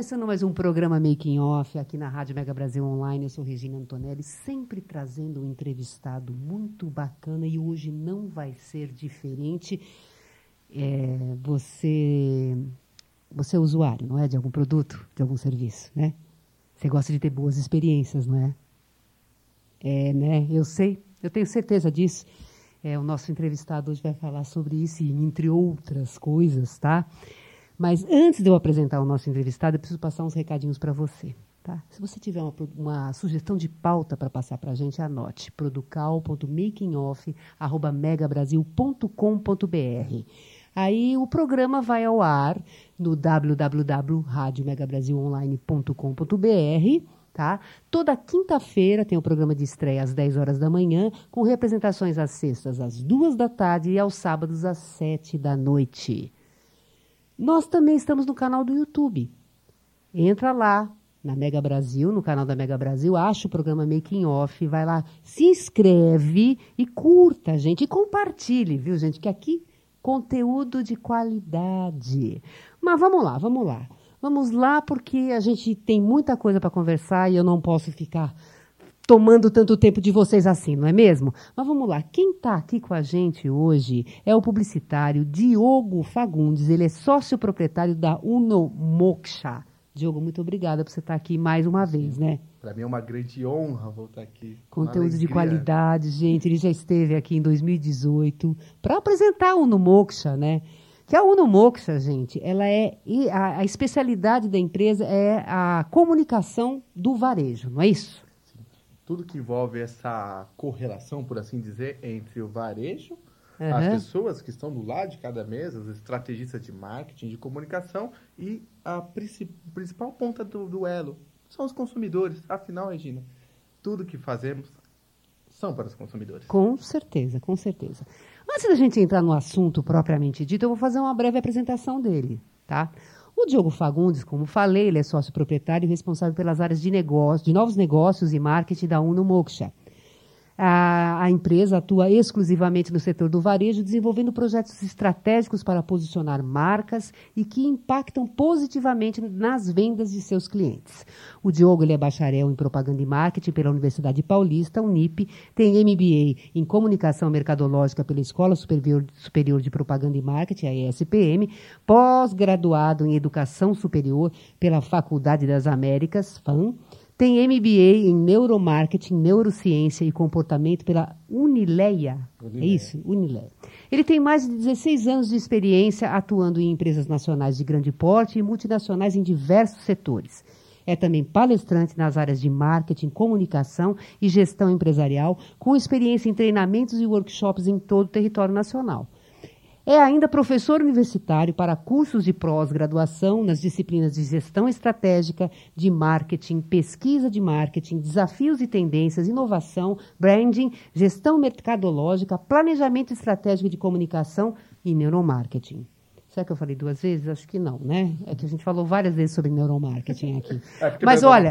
Começando mais um programa Making Off aqui na Rádio Mega Brasil Online. Eu sou Regina Antonelli, sempre trazendo um entrevistado muito bacana e hoje não vai ser diferente. É, você, você é usuário, não é, de algum produto, de algum serviço, né? Você gosta de ter boas experiências, não é? É, né? Eu sei, eu tenho certeza disso. É, o nosso entrevistado hoje vai falar sobre isso, entre outras coisas, tá? Mas antes de eu apresentar o nosso entrevistado, eu preciso passar uns recadinhos para você. Tá? Se você tiver uma, uma sugestão de pauta para passar para a gente, anote producal.makingoff.megabrasil.com.br. Aí o programa vai ao ar no www.radiomegabrasilonline.com.br. Tá? Toda quinta-feira tem o programa de estreia às 10 horas da manhã, com representações às sextas às 2 da tarde e aos sábados às 7 da noite. Nós também estamos no canal do YouTube. Entra lá na Mega Brasil, no canal da Mega Brasil, acha o programa Making Off, vai lá, se inscreve e curta, gente, e compartilhe, viu, gente, que aqui conteúdo de qualidade. Mas vamos lá, vamos lá. Vamos lá porque a gente tem muita coisa para conversar e eu não posso ficar tomando tanto tempo de vocês assim, não é mesmo? Mas vamos lá, quem está aqui com a gente hoje é o publicitário Diogo Fagundes, ele é sócio proprietário da Uno Moksha. Diogo, muito obrigada por você estar aqui mais uma vez, né? Para mim é uma grande honra voltar aqui. Conteúdo de qualidade, gente. Ele já esteve aqui em 2018 para apresentar a Uno Moksha, né? Que a Uno Moksha, gente, ela é a, a especialidade da empresa é a comunicação do varejo, não é isso? Tudo que envolve essa correlação, por assim dizer, entre o varejo, uhum. as pessoas que estão do lado de cada mesa, os estrategistas de marketing, de comunicação e a principal ponta do, do elo são os consumidores. Afinal, Regina, tudo que fazemos são para os consumidores. Com certeza, com certeza. Antes da gente entrar no assunto propriamente dito, eu vou fazer uma breve apresentação dele, tá? O Diogo Fagundes, como falei, ele é sócio proprietário e responsável pelas áreas de negócio, de novos negócios e marketing da Uno Moksha. A, a, empresa atua exclusivamente no setor do varejo, desenvolvendo projetos estratégicos para posicionar marcas e que impactam positivamente nas vendas de seus clientes. O Diogo ele é bacharel em propaganda e marketing pela Universidade Paulista, Unip, tem MBA em comunicação mercadológica pela Escola Superior, Superior de Propaganda e Marketing, a ESPM, pós-graduado em educação superior pela Faculdade das Américas, FAM tem MBA em Neuromarketing, Neurociência e Comportamento pela Unileia. Unileia. É isso? Unileia. Ele tem mais de 16 anos de experiência atuando em empresas nacionais de grande porte e multinacionais em diversos setores. É também palestrante nas áreas de marketing, comunicação e gestão empresarial, com experiência em treinamentos e workshops em todo o território nacional. É ainda professor universitário para cursos de pós-graduação nas disciplinas de gestão estratégica, de marketing, pesquisa de marketing, desafios e tendências, inovação, branding, gestão mercadológica, planejamento estratégico de comunicação e neuromarketing. Será que eu falei duas vezes? Acho que não, né? É que a gente falou várias vezes sobre neuromarketing aqui. É Mas olha,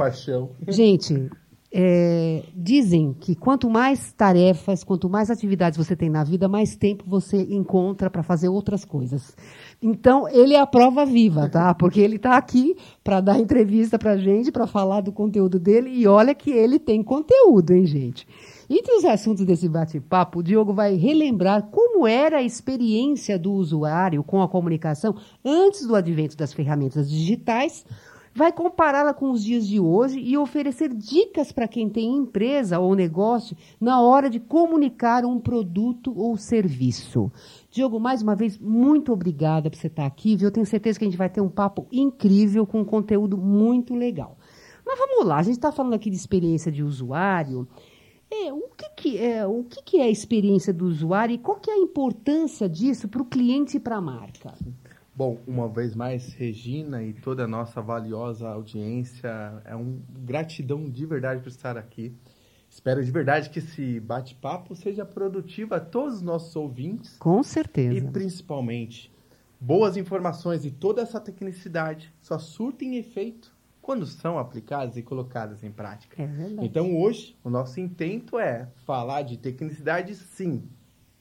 gente, é, dizem que quanto mais tarefas, quanto mais atividades você tem na vida, mais tempo você encontra para fazer outras coisas. Então, ele é a prova viva, tá? Porque ele está aqui para dar entrevista para gente, para falar do conteúdo dele, e olha que ele tem conteúdo, hein, gente? Entre os assuntos desse bate-papo, o Diogo vai relembrar como era a experiência do usuário com a comunicação antes do advento das ferramentas digitais, vai compará-la com os dias de hoje e oferecer dicas para quem tem empresa ou negócio na hora de comunicar um produto ou serviço. Diogo, mais uma vez, muito obrigada por você estar aqui. Viu? Eu tenho certeza que a gente vai ter um papo incrível com um conteúdo muito legal. Mas vamos lá, a gente está falando aqui de experiência de usuário. É, o que, que é, o que, que é a experiência do usuário e qual que é a importância disso para o cliente e para a marca? Bom, uma vez mais, Regina e toda a nossa valiosa audiência, é um gratidão de verdade por estar aqui. Espero de verdade que esse bate-papo seja produtivo a todos os nossos ouvintes. Com certeza. E principalmente, boas informações e toda essa tecnicidade só surtem efeito quando são aplicadas e colocadas em prática. É verdade. Então, hoje, o nosso intento é falar de tecnicidade, sim,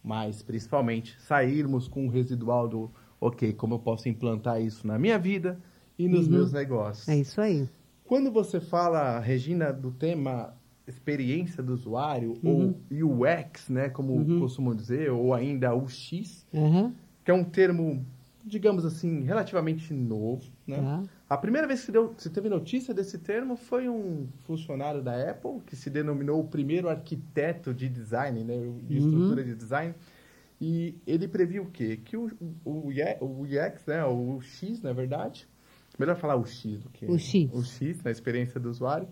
mas principalmente sairmos com o residual do ok, como eu posso implantar isso na minha vida e nos uhum. meus negócios. É isso aí. Quando você fala, Regina, do tema experiência do usuário, uhum. ou UX, né, como uhum. costumam dizer, ou ainda UX, uhum. que é um termo, digamos assim, relativamente novo. Né? Tá. A primeira vez que deu, você teve notícia desse termo foi um funcionário da Apple, que se denominou o primeiro arquiteto de design, né, de uhum. estrutura de design, e ele previu o quê? Que o, o, o UX, né, o X, na verdade, melhor falar o X do que o X, o X na experiência do usuário,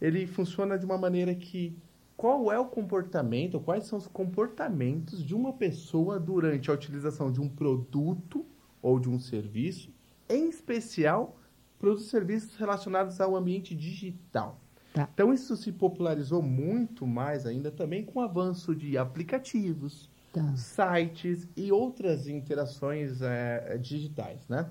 ele funciona de uma maneira que qual é o comportamento, quais são os comportamentos de uma pessoa durante a utilização de um produto ou de um serviço, em especial para os serviços relacionados ao ambiente digital. Tá. Então, isso se popularizou muito mais ainda também com o avanço de aplicativos, tá. sites e outras interações é, digitais, né?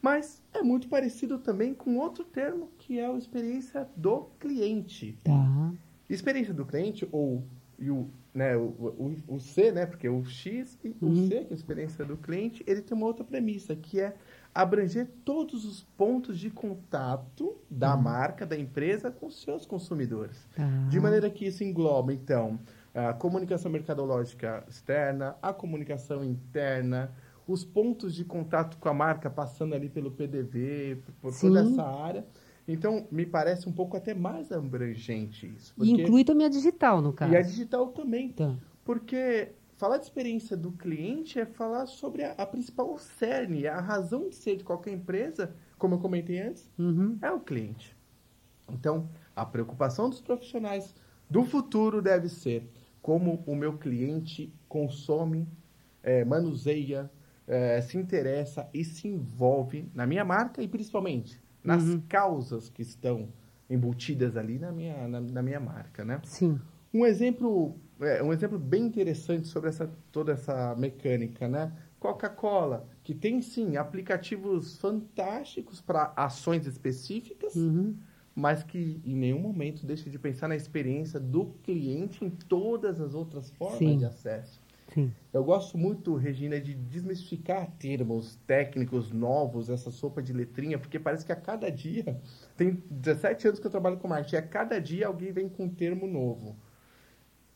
Mas é muito parecido também com outro termo, que é a experiência do cliente. Tá. Experiência do cliente, ou e o, né, o, o, o, C, né, porque o X e uhum. o C, que é a experiência do cliente, ele tem uma outra premissa, que é abranger todos os pontos de contato da uhum. marca, da empresa com seus consumidores. Tá. De maneira que isso engloba, então, a comunicação mercadológica externa, a comunicação interna, os pontos de contato com a marca passando ali pelo PDV, por Sim. toda essa área. Então, me parece um pouco até mais abrangente isso. Porque... E inclui também a digital, no caso. E a digital também. Tá. Porque falar de experiência do cliente é falar sobre a, a principal cerne, a razão de ser de qualquer empresa, como eu comentei antes, uhum. é o cliente. Então, a preocupação dos profissionais do futuro deve ser como o meu cliente consome, é, manuseia, é, se interessa e se envolve na minha marca e principalmente nas uhum. causas que estão embutidas ali na minha, na, na minha marca, né? Sim. Um exemplo, é, um exemplo bem interessante sobre essa, toda essa mecânica, né? Coca-Cola, que tem sim aplicativos fantásticos para ações específicas, uhum mas que em nenhum momento deixa de pensar na experiência do cliente em todas as outras formas Sim. de acesso. Sim. Eu gosto muito, Regina, de desmistificar termos técnicos novos, essa sopa de letrinha, porque parece que a cada dia, tem 17 anos que eu trabalho com marketing, a cada dia alguém vem com um termo novo.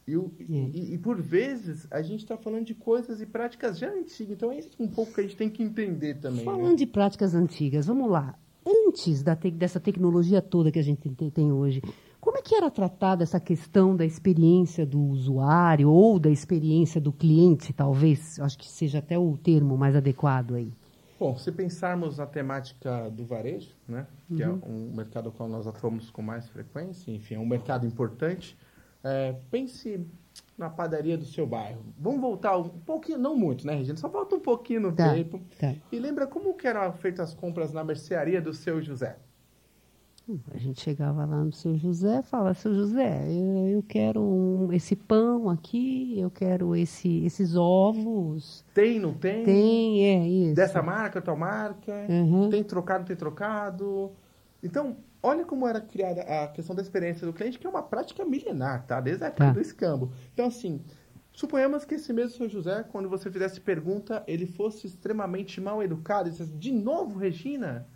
E, e, e, por vezes a gente está falando de coisas e práticas já antigas, então é isso um pouco que a gente tem que entender também. Falando né? de práticas antigas, vamos lá antes da te dessa tecnologia toda que a gente tem, hoje, como é que era tratada essa questão da experiência do usuário ou da experiência do cliente, talvez? Acho que seja até o termo mais adequado aí. Bom, se pensarmos na temática do varejo, né, que é uhum. é um mercado ao qual nós atuamos com mais frequência, enfim, é um mercado importante, é, pense na padaria do seu bairro. Vamos voltar um pouquinho, não muito, né, Regina? Só volta um pouquinho no tá, tempo. Tá. E lembra como que eram feitas as compras na mercearia do seu José? Hum, a gente chegava lá no seu José e falava, seu José, eu, eu quero um, esse pão aqui, eu quero esse, esses ovos. Tem, não tem? Tem, é isso. Dessa marca, tal marca. Uhum. Tem trocado, tem trocado. Então, olha como era criada a questão da experiência do cliente, que é uma prática milenar, tá? Desde a época tá. do escambo. Então, assim, suponhamos que esse mesmo seu José, quando você fizesse pergunta, ele fosse extremamente mal educado e dissesse, de novo, Regina?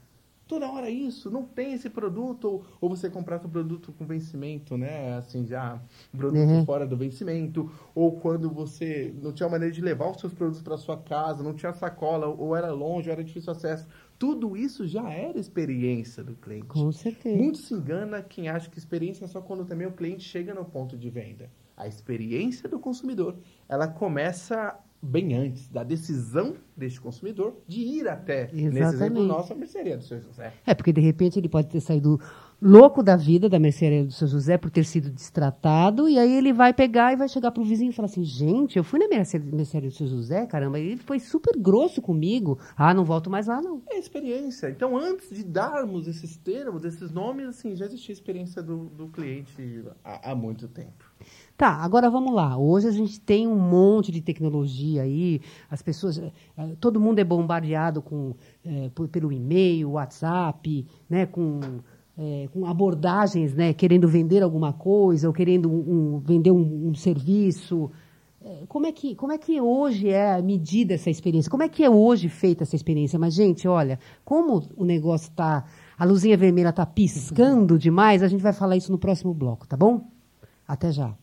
Toda hora isso, não tem esse produto, ou, ou você comprasse um produto com vencimento, né? Assim, já, um produto uhum. fora do vencimento, ou quando você não tinha maneira de levar os seus produtos para sua casa, não tinha sacola, ou era longe, ou era difícil acesso. Tudo isso já era experiência do cliente. Com certeza. Muito se engana quem acha que experiência é só quando também o cliente chega no ponto de venda. A experiência do consumidor, ela começa bem antes da decisão deste consumidor de ir até, Exatamente. nesse exemplo nosso, a mercearia do seu José. É, porque de repente ele pode ter saído louco da vida da mercearia do seu José por ter sido destratado, e aí ele vai pegar e vai chegar pro vizinho e falar assim, gente, eu fui na mercearia do seu José, caramba, ele foi super grosso comigo. Ah, não volto mais lá, não. É experiência. Então, antes de darmos esses termos, esses nomes, assim, já existia experiência do, do cliente há, há muito tempo. Tá, agora vamos lá. Hoje a gente tem um monte de tecnologia aí, as pessoas, eh, todo mundo é bombardeado com, é, pelo e-mail, WhatsApp, né, com é, com abordagens, né, querendo vender alguma coisa ou querendo um, um, vender um, um serviço. É, como, é que, como é que hoje é medida essa experiência? Como é que é hoje feita essa experiência? Mas, gente, olha, como o negócio está. A luzinha vermelha está piscando demais, a gente vai falar isso no próximo bloco, tá bom? Até já.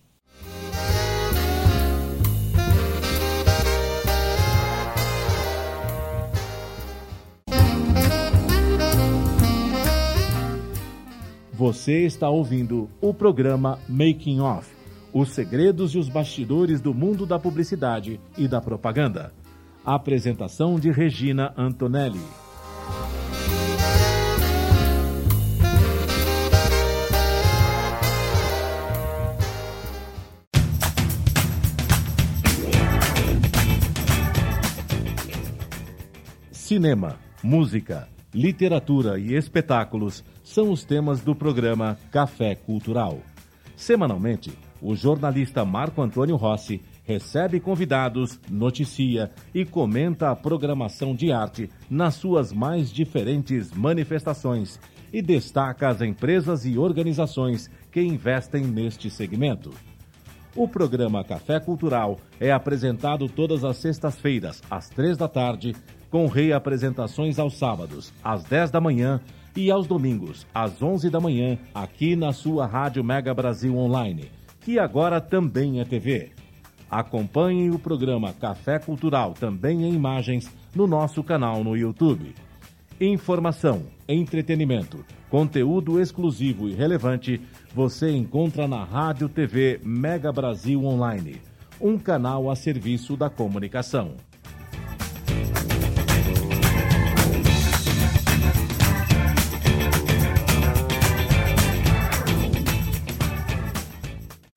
Você está ouvindo o programa Making Off Os segredos e os bastidores do mundo da publicidade e da propaganda. apresentação de Regina Antonelli. Cinema, música, literatura e espetáculos são os temas do programa Café Cultural. Semanalmente, o jornalista Marco Antônio Rossi recebe convidados, noticia e comenta a programação de arte nas suas mais diferentes manifestações e destaca as empresas e organizações que investem neste segmento. O programa Café Cultural é apresentado todas as sextas-feiras, às três da tarde, com reapresentações aos sábados, às dez da manhã e aos domingos, às 11 da manhã, aqui na sua Rádio Mega Brasil Online, que agora também é TV. Acompanhe o programa Café Cultural, também em imagens, no nosso canal no YouTube. Informação, entretenimento, conteúdo exclusivo e relevante você encontra na Rádio TV Mega Brasil Online, um canal a serviço da comunicação.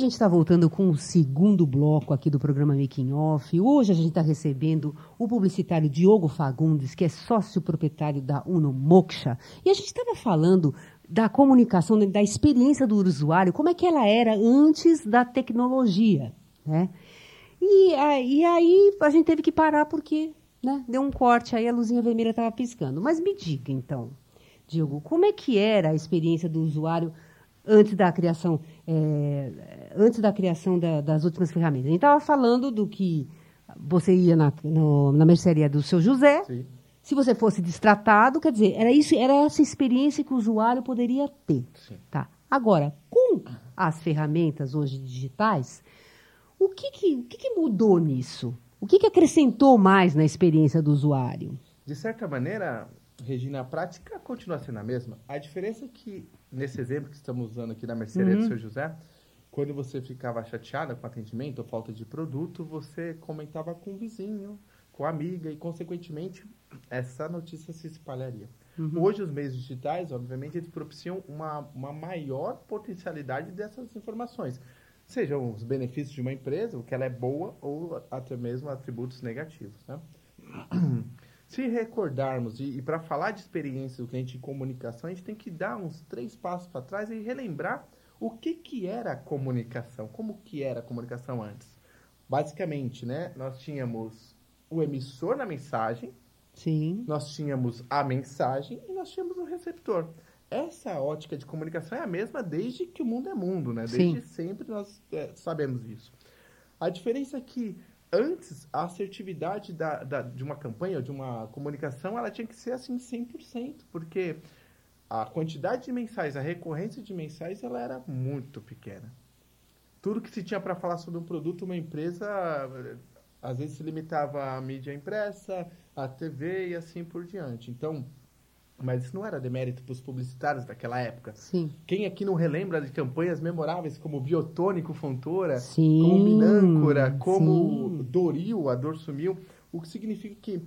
Gente está voltando com o segundo bloco aqui do programa Making Off. Hoje a gente está recebendo o publicitário Diogo Fagundes, que é sócio proprietário da Uno Moksha. E a gente estava falando da comunicação, da experiência do usuário, como é que ela era antes da tecnologia. Né? E, e aí a gente teve que parar porque né, deu um corte, aí a luzinha vermelha estava piscando. Mas me diga então, Diogo, como é que era a experiência do usuário antes da criação, é, antes da criação da, das últimas ferramentas. A gente estava falando do que você ia na, no, na mercearia do seu José. Sim. Se você fosse destratado, quer dizer, era, isso, era essa experiência que o usuário poderia ter. Sim. Tá? Agora, com as ferramentas hoje digitais, o que, que, o que, que mudou nisso? O que, que acrescentou mais na experiência do usuário? De certa maneira, Regina, a prática continua sendo a mesma. A diferença é que, nesse exemplo que estamos usando aqui da mercearia uhum. do seu José, quando você ficava chateada com atendimento ou falta de produto, você comentava com o vizinho, com a amiga e, consequentemente, essa notícia se espalharia. Uhum. Hoje, os meios digitais, obviamente, eles propiciam uma, uma maior potencialidade dessas informações. Sejam os benefícios de uma empresa, o que ela é boa, ou até mesmo atributos negativos. Né? Se recordarmos, e, e para falar de experiência do cliente de comunicação, a gente tem que dar uns três passos para trás e relembrar O que, que era a comunicação? Como que era a comunicação antes? Basicamente, né, nós tínhamos o emissor na mensagem, Sim. nós tínhamos a mensagem e nós tínhamos o receptor. Essa ótica de comunicação é a mesma desde que o mundo é mundo, né? Desde Sim. sempre nós é, sabemos isso. A diferença é que antes a assertividade da, da, de uma campanha de uma comunicação ela tinha que ser assim 100%, porque a quantidade de mensagens, a recorrência de mensagens, ela era muito pequena. Tudo que se tinha para falar sobre um produto, uma empresa, às vezes se limitava à mídia impressa, à TV e assim por diante. Então, mas isso não era demérito para os publicitários daquela época. Sim. Quem aqui não relembra de campanhas memoráveis como Biotônico Fontoura, Sim, como Minâncora, como sim. Doril, a dor sumiu, o que significa que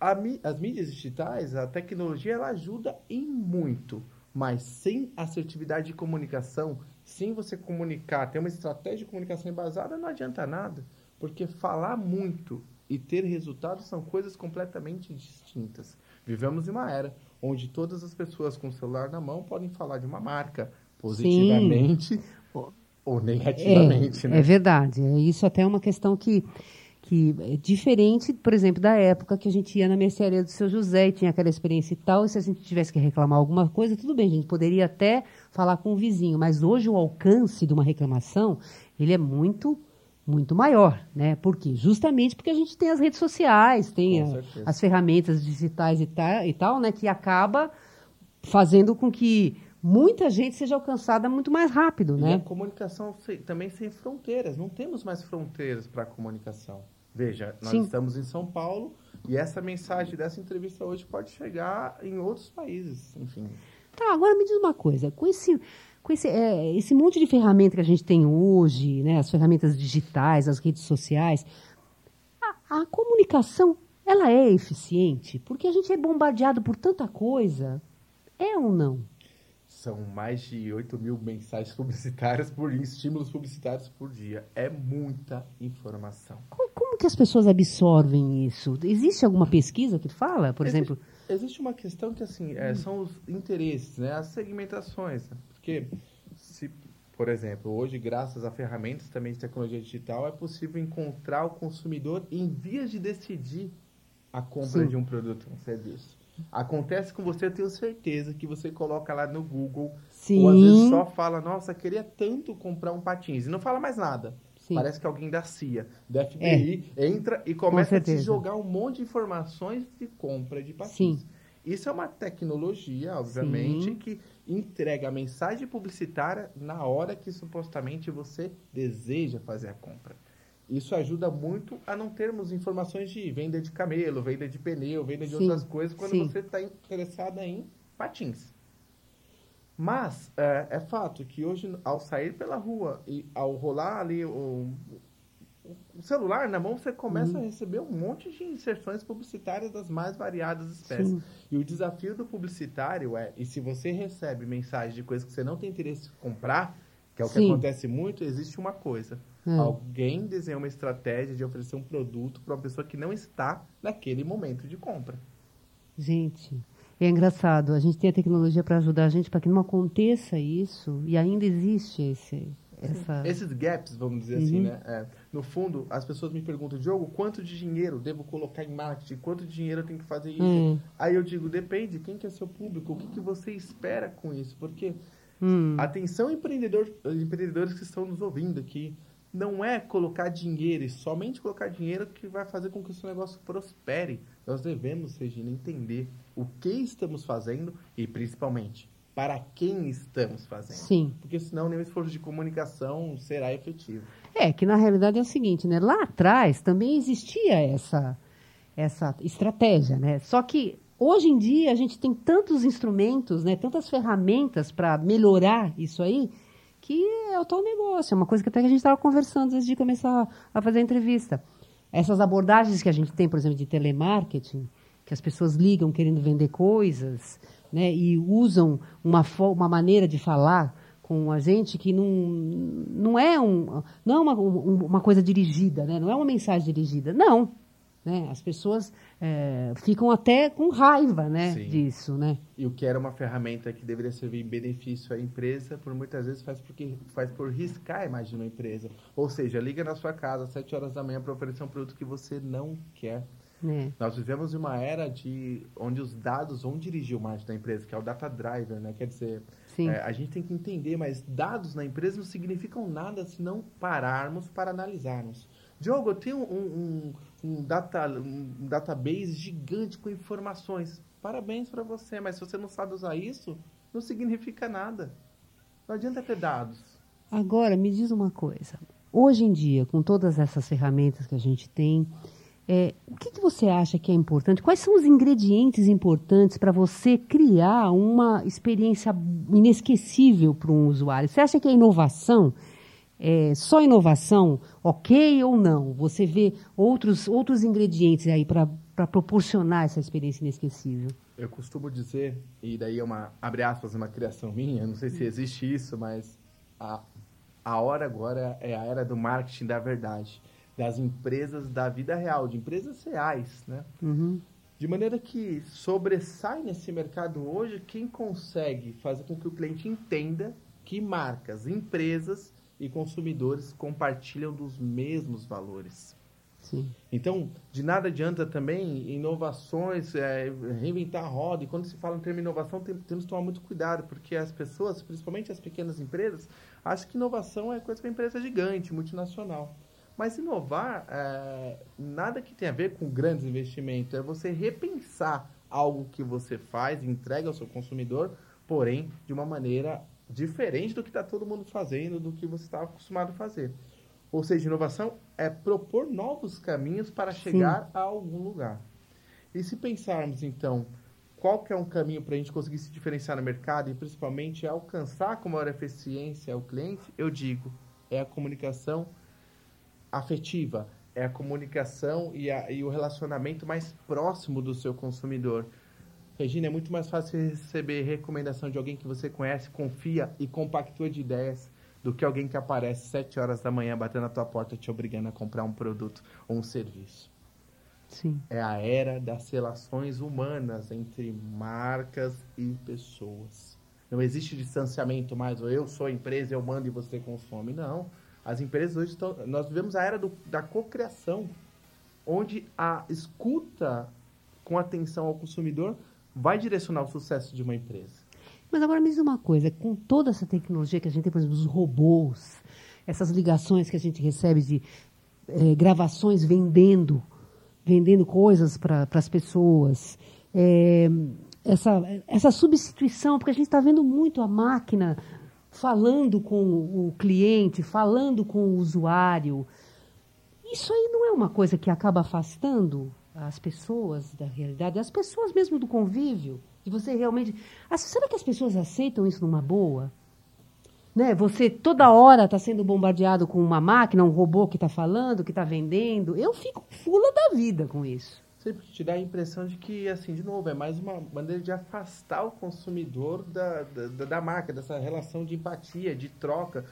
a as mídias digitais, a tecnologia, ela ajuda em muito, mas sem assertividade de comunicação, sem você comunicar, ter uma estratégia de comunicação embasada, não adianta nada, porque falar muito e ter resultados são coisas completamente distintas. Vivemos em uma era onde todas as pessoas com o celular na mão podem falar de uma marca positivamente ou negativamente, é, né? é verdade. É isso até é uma questão que, que é diferente, por exemplo, da época que a gente ia na mercearia do seu José e tinha aquela experiência e tal, e se a gente tivesse que reclamar alguma coisa, tudo bem, a gente poderia até falar com o vizinho, mas hoje o alcance de uma reclamação, ele é muito muito maior, né? Por quê? Justamente porque a gente tem as redes sociais, tem a- as ferramentas digitais e tal, e tal, né? Que acaba fazendo com que muita gente seja alcançada muito mais rápido, E né? a comunicação também sem fronteiras. Não temos mais fronteiras para a comunicação. Veja, nós Sim. estamos em São Paulo e essa mensagem dessa entrevista hoje pode chegar em outros países. Enfim, Tá, agora me diz uma coisa, com esse, com esse, é, esse monte de ferramenta que a gente tem hoje, né, as ferramentas digitais, as redes sociais, a, a comunicação, ela é eficiente? Porque a gente é bombardeado por tanta coisa, é ou não? são mais de 8 mil mensagens publicitárias por estímulos publicitários por dia. É muita informação. Como, como que as pessoas absorvem isso? Existe alguma pesquisa que fala, por Existe- exemplo? Existe uma questão que, assim, é, são os interesses, né? As segmentações. Porque, se, por exemplo, hoje, graças a ferramentas também de tecnologia digital, é possível encontrar o consumidor em vias de decidir a compra Sim. de um produto, um serviço. Acontece com você, eu tenho certeza que você coloca lá no Google, Sim. ou às vezes só fala, nossa, queria tanto comprar um patins, e não fala mais nada. Sim. É. Parece que alguém da CIA, da FBI, entra e começa a te jogar um monte de informações de compra de patins. Sim. Isso é uma tecnologia, obviamente, Sim. que entrega a mensagem publicitária na hora que supostamente você deseja fazer a compra. Isso ajuda muito a não termos informações de venda de camelo, venda de pneu, venda de Sim, outras coisas quando sim. você está interessada em patins. Mas é, é fato que hoje, ao sair pela rua e ao rolar ali o, o celular na mão, você começa Uhum. a receber um monte de inserções publicitárias das mais variadas espécies. Sim. E o desafio do publicitário é, e se você recebe mensagem de coisas que você não tem interesse em comprar, que é o que Sim. acontece muito, existe uma coisa. Hum. Alguém desenha uma estratégia de oferecer um produto para uma pessoa que não está naquele momento de compra. Gente, é engraçado. A gente tem a tecnologia para ajudar a gente para que não aconteça isso e ainda existe esse, essa. Esses gaps, vamos dizer assim, né? É, no fundo, as pessoas me perguntam, Diogo, quanto de dinheiro devo colocar em marketing? Quanto de dinheiro eu tenho que fazer isso? Hum. Aí eu digo, depende, quem que é seu público? O que, que você espera com isso? Porque, Hum. atenção empreendedor, empreendedores que estão nos ouvindo aqui, não é colocar dinheiro e somente colocar dinheiro que vai fazer com que o seu negócio prospere. Nós devemos, Regina, entender o que estamos fazendo e, principalmente, para quem estamos fazendo. Sim. Porque senão nenhum esforço de comunicação será efetivo. É, que na realidade é o seguinte, né? Lá atrás também existia essa, essa estratégia, né? Só que hoje em dia a gente tem tantos instrumentos, né? Tantas ferramentas para melhorar isso aí, que é o tal negócio. É uma coisa que até que a gente estava conversando antes de começar a fazer a entrevista. Essas abordagens que a gente tem, por exemplo, de telemarketing, que as pessoas ligam querendo vender coisas, né? E usam uma, uma maneira de falar com a gente que não, não é, um, não é uma, um- uma coisa dirigida, né? não é uma mensagem dirigida. Não. Né? As pessoas é, ficam até com raiva né, disso. Né? E o que era uma ferramenta que deveria servir em benefício à empresa, por muitas vezes faz, porque, faz por riscar a imagem de uma empresa. Ou seja, liga na sua casa às 7 horas da manhã para oferecer um produto que você não quer. É. Nós vivemos uma era de onde os dados vão dirigir o marketing da empresa, que é o data driver, né? Quer dizer, é, a gente tem que entender, mas dados na empresa não significam nada se não pararmos para analisarmos. Diogo, eu tenho um, um, um, data, um database gigante com informações. Parabéns para você, mas se você não sabe usar isso, não significa nada. Não adianta ter dados. Agora, me diz uma coisa. Hoje em dia, com todas essas ferramentas que a gente tem, é, o que, que, você acha que é importante? Quais são os ingredientes importantes para você criar uma experiência inesquecível para um usuário? Você acha que a inovação é, só inovação, ok ou não? Você vê outros, outros ingredientes aí para proporcionar essa experiência inesquecível? Eu costumo dizer, e daí é uma, abre aspas, uma criação minha, não sei se existe isso, mas a, a hora agora é a era do marketing da verdade, das empresas da vida real, de empresas reais, né? Uhum. De maneira que sobressai nesse mercado hoje quem consegue fazer com que o cliente entenda que marcas, empresas e consumidores compartilham dos mesmos valores. Sim. Então, de nada adianta também inovações, é, reinventar a roda. E quando se fala em termo inovação, tem, temos que tomar muito cuidado, porque as pessoas, principalmente as pequenas empresas, acham que inovação é coisa para empresa gigante, multinacional. Mas inovar, é, nada que tenha a ver com grandes investimentos, é você repensar algo que você faz, entrega ao seu consumidor, porém de uma maneira diferente do que está todo mundo fazendo, do que você estava acostumado a fazer. Ou seja, inovação é propor novos caminhos para chegar Sim. a algum lugar. E se pensarmos, então, qual que é um caminho para a gente conseguir se diferenciar no mercado e principalmente alcançar com maior eficiência o cliente, eu digo, é a comunicação afetiva, é a comunicação e, a, e o relacionamento mais próximo do seu consumidor. Regina, é muito mais fácil receber recomendação de alguém que você conhece, confia e compactua de ideias do que alguém que aparece sete horas da manhã batendo na tua porta te obrigando a comprar um produto ou um serviço. Sim. É a era das relações humanas entre marcas e pessoas. Não existe distanciamento mais, ou eu sou empresa, eu mando e você consome. Não. As empresas hoje estão. Nós vivemos a era do, da cocriação, onde a escuta com atenção ao consumidor vai direcionar o sucesso de uma empresa. Mas agora me diz uma coisa, com toda essa tecnologia que a gente tem, por exemplo, os robôs, essas ligações que a gente recebe de é, gravações vendendo, vendendo coisas para as pessoas, é, essa, essa substituição, porque a gente está vendo muito a máquina falando com o cliente, falando com o usuário. Isso aí não é uma coisa que acaba afastando as pessoas da realidade, as pessoas mesmo do convívio, de você realmente. Ah, será que as pessoas aceitam isso numa boa? Né? Você toda hora está sendo bombardeado com uma máquina, um robô que está falando, que está vendendo. Eu fico fula da vida com isso. Sempre te dá a impressão de que, assim, de novo, é mais uma maneira de afastar o consumidor da, da, da marca, dessa relação de empatia, de troca.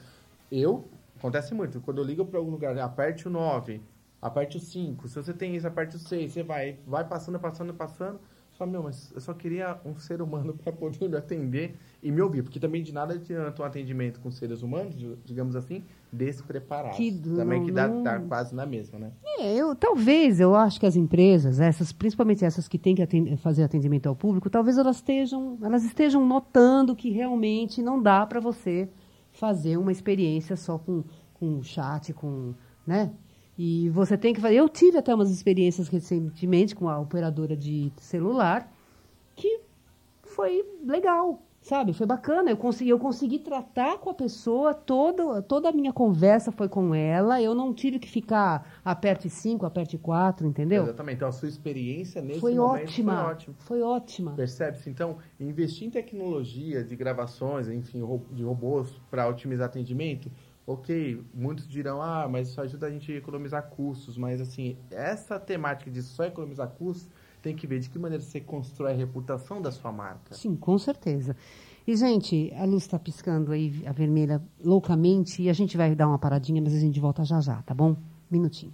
Eu, acontece muito, quando eu ligo para algum lugar, aperte o 9, aperte o 5. Se você tem isso, aperte o 6. Você vai, vai passando, passando, passando. Só, meu, mas eu só queria um ser humano para poder me atender e me ouvir. Porque também de nada adianta um atendimento com seres humanos, digamos assim, despreparados. Que também que dá, dá, quase na mesma, né? É, eu, talvez, eu acho que as empresas, essas, principalmente essas que têm que atend fazer atendimento ao público, talvez elas estejam, elas estejam notando que realmente não dá para você fazer uma experiência só com, com chat, com, né? E você tem que fazer. Eu tive até umas experiências recentemente com a operadora de celular que foi legal, sabe? Foi bacana. Eu consegui, eu consegui tratar com a pessoa, toda, toda a minha conversa foi com ela. Eu não tive que ficar aperte 5, aperte 4, entendeu? Exatamente. Então a sua experiência nesse foi momento ótima, foi ótima. Foi ótima. Percebe-se? Então, investir em tecnologia de gravações, enfim, de robôs para otimizar atendimento ok, muitos dirão, ah, mas isso ajuda a gente a economizar custos, mas assim, essa temática de só economizar custos tem que ver de que maneira você constrói a reputação da sua marca. Sim, com certeza. E, gente, a luz está piscando aí, a vermelha, loucamente, e a gente vai dar uma paradinha, mas a gente volta já já, tá bom? Minutinho.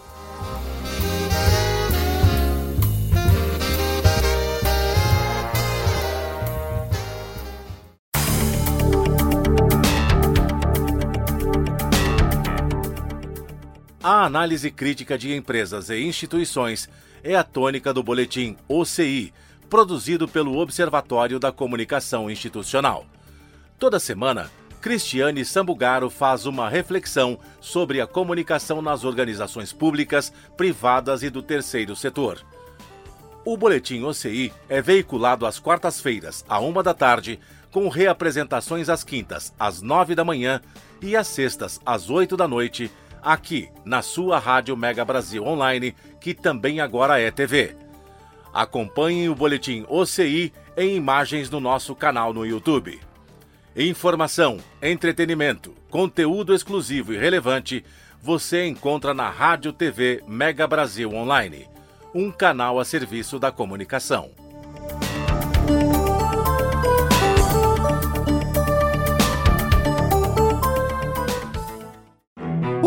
A análise crítica de empresas e instituições é a tônica do boletim OCI, produzido pelo Observatório da Comunicação Institucional. Toda semana, Cristiane Sambugaro faz uma reflexão sobre a comunicação nas organizações públicas, privadas e do terceiro setor. O Boletim OCI é veiculado às quartas-feiras, à uma da tarde, com reapresentações às quintas, às nove da manhã e às sextas, às oito da noite, aqui na sua Rádio Mega Brasil Online, que também agora é TV. Acompanhe o boletim OCI em imagens no nosso canal no YouTube. Informação, entretenimento, conteúdo exclusivo e relevante você encontra na Rádio TV Mega Brasil Online, um canal a serviço da comunicação.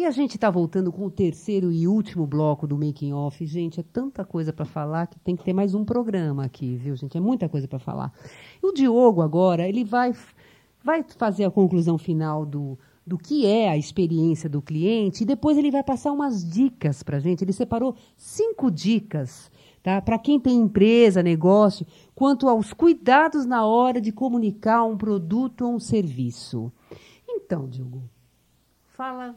E a gente está voltando com o terceiro e último bloco do Making Off. Gente, é tanta coisa para falar que tem que ter mais um programa aqui, viu, gente? É muita coisa para falar. E o Diogo agora, ele vai, vai fazer a conclusão final do, do que é a experiência do cliente e depois ele vai passar umas dicas para a gente. Ele separou cinco dicas tá? para quem tem empresa, negócio, quanto aos cuidados na hora de comunicar um produto ou um serviço. Então, Diogo, fala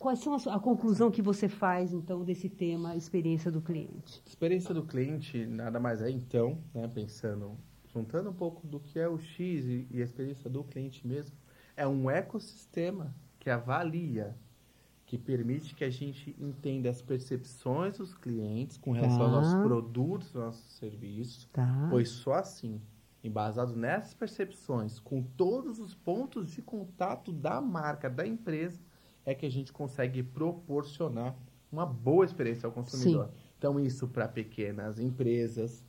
Quais são a, a, conclusão que você faz, então, desse tema, experiência do cliente? Experiência do cliente nada mais é, então, né, pensando, juntando um pouco do que é o X e, e a experiência do cliente mesmo, é um ecossistema que avalia, que permite que a gente entenda as percepções dos clientes com relação tá. aos nossos produtos, aos nossos serviços, tá. pois só assim, embasado nessas percepções, com todos os pontos de contato da marca, da empresa, é que a gente consegue proporcionar uma boa experiência ao consumidor. Sim. Então, isso para pequenas empresas,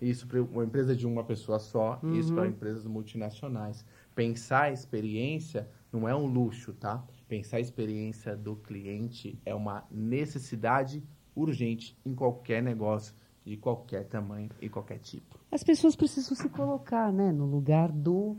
isso para uma empresa de uma pessoa só, uhum. isso para empresas multinacionais. Pensar a experiência não é um luxo, tá? Pensar a experiência do cliente é uma necessidade urgente em qualquer negócio de qualquer tamanho e qualquer tipo. As pessoas precisam se colocar, né, no lugar do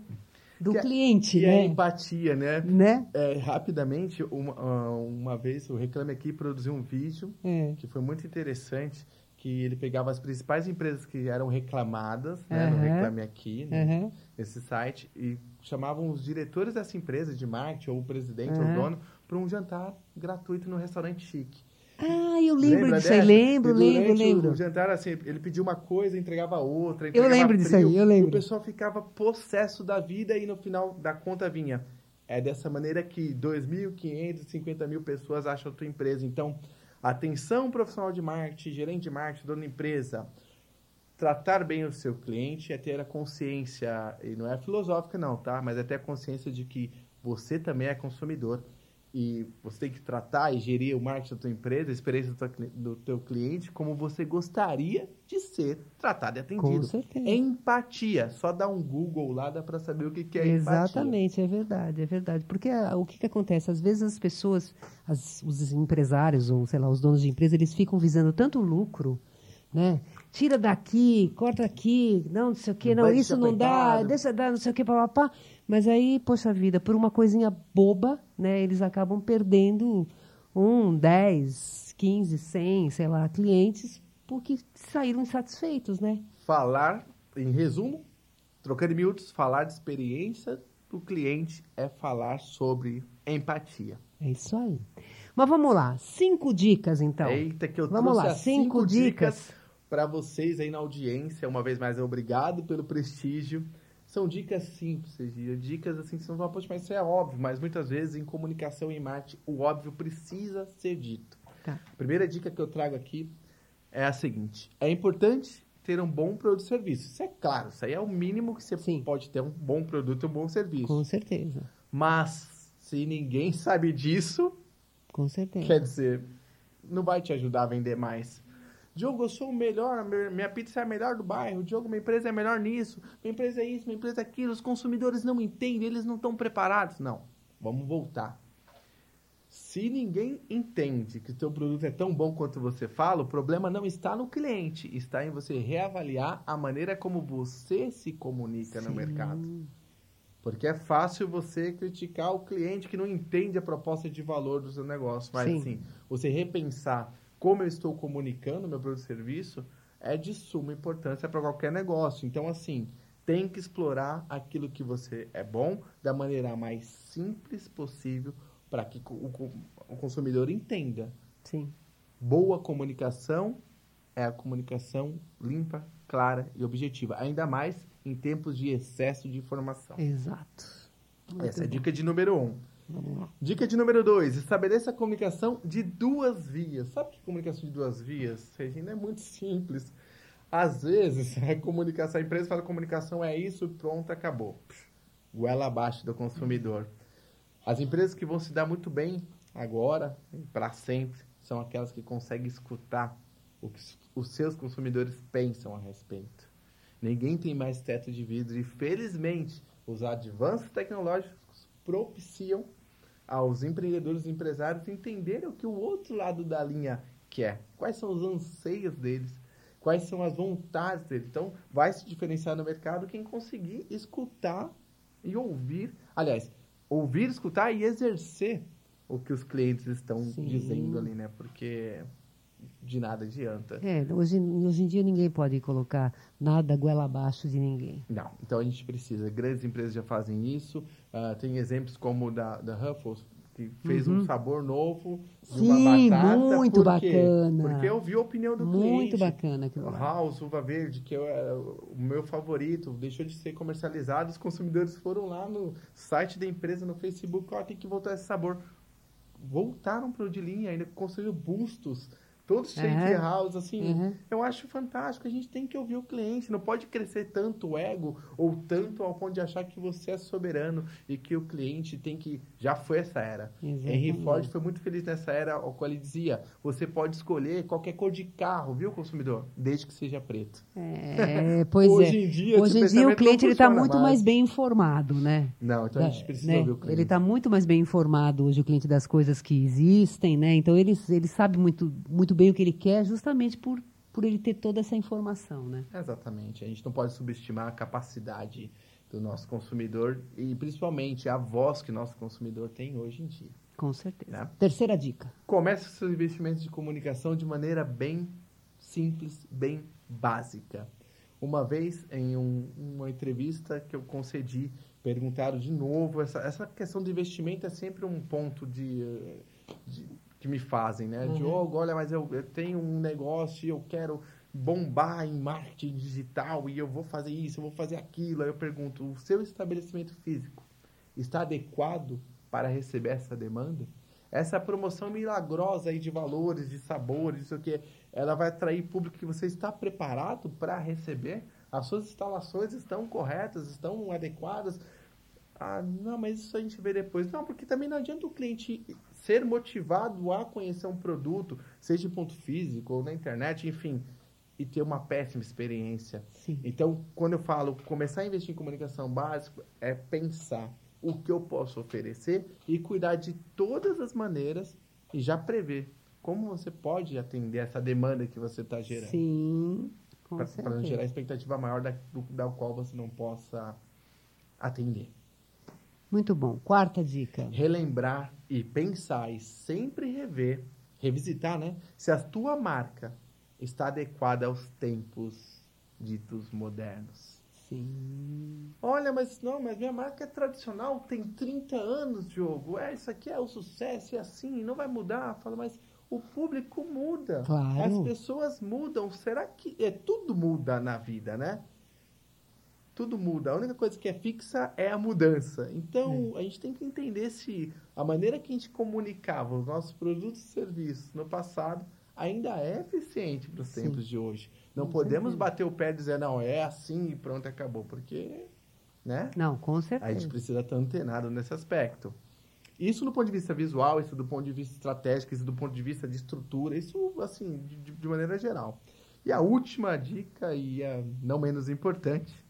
do que é- cliente, é, né? E a empatia, né? né? É, rapidamente, uma, ah, uma vez o Reclame Aqui produziu um vídeo é. que foi muito interessante, que ele pegava as principais empresas que eram reclamadas uhum. né, no Reclame Aqui, né, uhum. nesse site, e chamavam os diretores dessa empresa de marketing, ou o presidente, uhum. ou o dono, para um jantar gratuito no restaurante chique. Ah, eu lembro Lembra disso aí, lembro, lembro, lembro. O jantar, assim, ele pediu uma coisa, entregava outra, entregava Eu lembro disso aí, eu lembro. o pessoal ficava possesso da vida e no final da conta vinha. É dessa maneira que 2.550 mil pessoas acham a tua empresa. Então, atenção profissional de marketing, gerente de marketing, dono da empresa, tratar bem o seu cliente é ter a consciência, e não é filosófica não, tá? Mas é ter a consciência de que você também é consumidor e você tem que tratar e gerir o marketing da tua empresa, a experiência do, tua, do teu cliente, como você gostaria de ser tratado e atendido. Com certeza. É empatia. Só dá um Google lá, dá para saber o que, que é Exatamente, empatia. é verdade, é verdade. Porque a, ah, o que, que acontece? Às vezes as pessoas, as, os empresários, ou sei lá, os donos de empresa, eles ficam visando tanto lucro, né? Tira daqui, corta aqui, não, não sei o que, não, isso não dá, deixa dar, não sei o que, papapá. Mas aí, poxa vida, por uma coisinha boba, né, eles acabam perdendo um, 10, 15, 100, sei lá, clientes porque saíram insatisfeitos, né? Falar, em resumo, trocando em miúdos, falar de experiência do cliente é falar sobre empatia. É isso aí. Mas vamos lá, cinco dicas então. Eita, que eu vamos lá, cinco, cinco dicas. dicas para vocês aí na audiência. Uma vez mais, obrigado pelo prestígio. São dicas simples. Dicas assim, que você não vai, poxa, mas isso é óbvio. Mas muitas vezes em comunicação e marketing, o óbvio precisa ser dito. Tá. A primeira dica que eu trago aqui é a seguinte: é importante ter um bom produto e serviço. Isso é claro, isso aí é o mínimo que você Sim. pode ter um bom produto e um bom serviço. Com certeza, Mas se ninguém sabe disso, com certeza. quer dizer, não vai te ajudar a vender mais. Diogo, eu sou o melhor, minha- pizza é a melhor do bairro. Diogo, minha empresa é melhor nisso. Minha empresa é isso, minha empresa é aquilo. Os consumidores não entendem, eles não estão preparados. Não, vamos voltar. Se ninguém entende que o teu produto é tão bom quanto você fala, o problema não está no cliente, está em você reavaliar a maneira como você se comunica no mercado. Porque é fácil você criticar o cliente que não entende a proposta de valor do seu negócio. Mas, Sim. assim, você repensar como eu estou comunicando meu produto e serviço é de suma importância para qualquer negócio. Então, assim, tem que explorar aquilo que você é bom da maneira mais simples possível para que o, o- consumidor entenda. Sim. Boa comunicação é a comunicação limpa, clara e objetiva. Ainda mais em tempos de excesso de informação. Exato. Muito Essa é a bom. dica de número um. Dica de número dois, estabeleça a comunicação de duas vias. Sabe que comunicação de duas vias, Regina, é muito simples. Às vezes, a comunicação, a empresa fala comunicação é isso, pronto, acabou. Goela abaixo do consumidor. As empresas que vão se dar muito bem agora, para sempre, são aquelas que conseguem escutar o que os seus consumidores pensam a respeito. Ninguém tem mais teto de vidro e, felizmente, os avanços tecnológicos propiciam aos empreendedores e empresários entenderem o que o outro lado da linha quer, quais são os anseios deles, quais são as vontades deles. Então, vai se diferenciar no mercado quem conseguir escutar e ouvir, aliás, ouvir, escutar e exercer o que os clientes estão Sim. dizendo ali, né? Porque de nada adianta. É, hoje, hoje em dia ninguém pode colocar nada goela abaixo de ninguém. Não, então a gente precisa. Grandes empresas já fazem isso. Ah, tem exemplos como da, da Ruffles, que fez um sabor novo de Uhum. Sim, uma batata. muito Por quê? bacana. Porque eu vi a opinião do Muito cliente. bacana aquilo O. House, uva verde, que era o meu favorito, deixou de ser comercializado. Os consumidores foram lá no site da empresa, no Facebook, ó, tem que voltar esse sabor. Voltaram para o de linha, ainda construíram bustos, todos cheios de Aham. house, assim. Uhum. Eu acho fantástico, a gente tem que ouvir o cliente, não pode crescer tanto o ego ou tanto ao ponto de achar que você é soberano e que o cliente tem que. Já foi essa era. Exatamente. Henry Ford foi muito feliz nessa era, ao qual ele dizia: você pode escolher qualquer cor de carro, viu, consumidor? Desde que seja preto. É, pois Hoje é. em dia, Hoje em dia o cliente está muito mais. mais bem informado, né? Não, então a gente Da- precisa né? ouvir o cliente. Ele está muito mais bem informado hoje, o cliente, das coisas que existem, né? Então ele, ele sabe muito, muito bem o que ele quer, justamente por, por ele ter toda essa informação, né? Exatamente. A gente não pode subestimar a capacidade do nosso consumidor e principalmente a voz que nosso consumidor tem hoje em dia. Com certeza. Né? Terceira dica. Comece seus investimentos de comunicação de maneira bem simples, bem básica. Uma vez, em um- uma entrevista que eu concedi, perguntaram de novo, essa, essa questão do investimento é sempre um ponto de, de- que me fazem, né? Diogo, olha, mas eu, eu tenho um negócio e eu quero bombar em marketing digital e eu vou fazer isso, eu vou fazer aquilo. Aí eu pergunto, o seu estabelecimento físico está adequado para receber essa demanda? Essa promoção milagrosa aí de valores, de sabores, isso aqui, ela vai atrair público que você está preparado para receber? As suas instalações estão corretas, estão adequadas? Ah, não, mas isso a gente vê depois. Não, porque também não adianta o cliente ser motivado a conhecer um produto, seja em ponto físico ou na internet, enfim, e ter uma péssima experiência. Sim. Então, quando eu falo começar a investir em comunicação básica, é pensar o que eu posso oferecer e cuidar de todas as maneiras e já prever como você pode atender essa demanda que você está gerando. Sim, Para não gerar expectativa maior da, do, da qual você não possa atender. Muito bom. Quarta dica. Relembrar e pensar e sempre rever, revisitar, né? Se a tua marca está adequada aos tempos ditos modernos. Sim. Olha, mas não, mas minha marca é tradicional, tem 30 anos, Diogo. É, isso aqui é o sucesso, é assim, não vai mudar. Fala, mas o público muda. Claro. As pessoas mudam. Será que é tudo muda na vida, né? Tudo muda. A única coisa que é fixa é a mudança. Então, é. a gente tem que entender se a maneira que a gente comunicava os nossos produtos e serviços no passado ainda é eficiente para os tempos de hoje. Não com podemos certeza. bater o pé e dizer, não, é assim e pronto, acabou. Porque, né? Não, com certeza. A gente precisa estar antenado nesse aspecto. Isso do ponto de vista visual, isso do ponto de vista estratégico, isso do ponto de vista de estrutura, isso, assim, de, de maneira geral. E a última dica, e a não menos importante,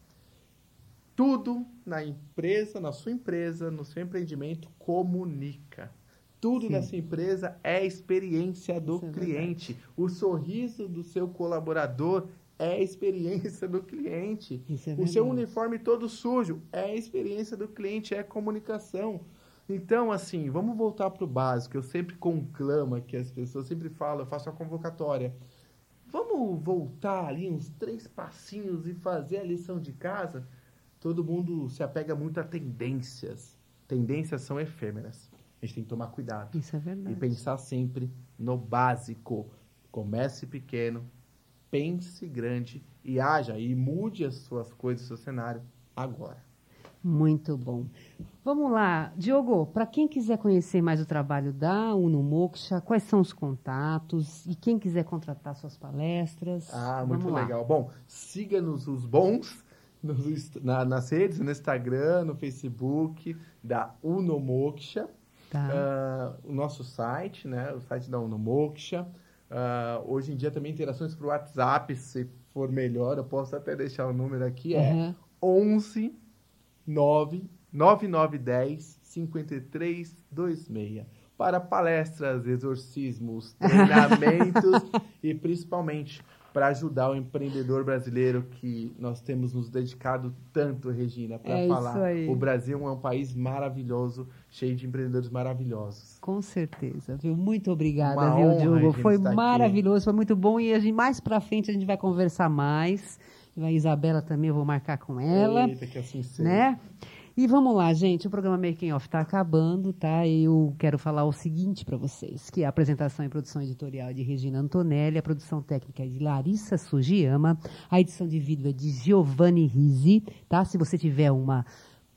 tudo na empresa, na sua empresa, no seu empreendimento, comunica. Tudo Sim. nessa empresa é experiência do Isso é cliente. É o sorriso do seu colaborador é a experiência do cliente. É o seu uniforme todo sujo é a experiência do cliente, é comunicação. Então, assim, vamos voltar para o básico. Eu sempre conclamo que as pessoas sempre falam, eu faço a convocatória. Vamos voltar ali uns três passinhos e fazer a lição de casa? Todo mundo se apega muito a tendências. Tendências são efêmeras. A gente tem que tomar cuidado. Isso é verdade. E pensar sempre no básico. Comece pequeno, pense grande e haja e mude as suas coisas, o seu cenário agora. Muito bom. Vamos lá, Diogo, para quem quiser conhecer mais o trabalho da Uno Moksha, quais são os contatos e quem quiser contratar suas palestras? Ah, muito legal. Bom, siga-nos os bons nos, na, nas redes, no Instagram, no Facebook da Uno Moksha. Tá. Uh, o nosso site, né? O site da Uno Moksha. Uh, hoje em dia também interações por WhatsApp, se for melhor, eu posso até deixar o número aqui, é uhum. 11 9 9910 5326 para palestras, exorcismos, treinamentos e principalmente para ajudar o empreendedor brasileiro que nós temos nos dedicado tanto, Regina, para é falar. O Brasil é um país maravilhoso, cheio de empreendedores maravilhosos. Com certeza, viu? Muito obrigada, Uma viu, Diogo? Foi maravilhoso, aqui. foi muito bom e a gente, mais para frente a gente vai conversar mais. A Isabela também, eu vou marcar com ela. Eita, que assim seja. Né? E vamos lá, gente, o programa Making Off está acabando, tá? Eu quero falar o seguinte para vocês, que a apresentação e produção editorial é de Regina Antonelli, a produção técnica é de Larissa Sugiyama, a edição de vídeo é de Giovanni Risi, tá? Se você tiver uma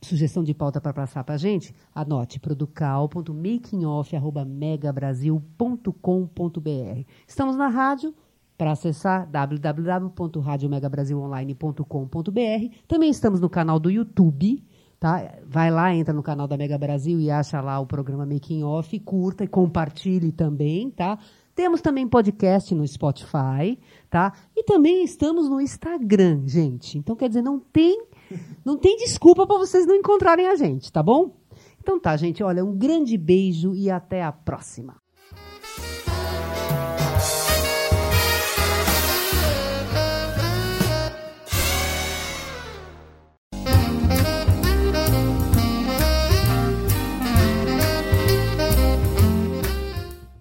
sugestão de pauta para passar para a gente, anote producal.makingoff.megabrasil.com.br. Estamos na rádio, para acessar www.radiomegabrasilonline.com.br. Também estamos no canal do YouTube, tá? Vai lá, entra no canal da Mega Brasil e acha lá o programa Making Off, curta e compartilhe também, tá? Temos também podcast no Spotify, tá? E também estamos no Instagram, gente. Então quer dizer, não tem não tem desculpa para vocês não encontrarem a gente, tá bom? Então tá, gente, olha, um grande beijo e até a próxima.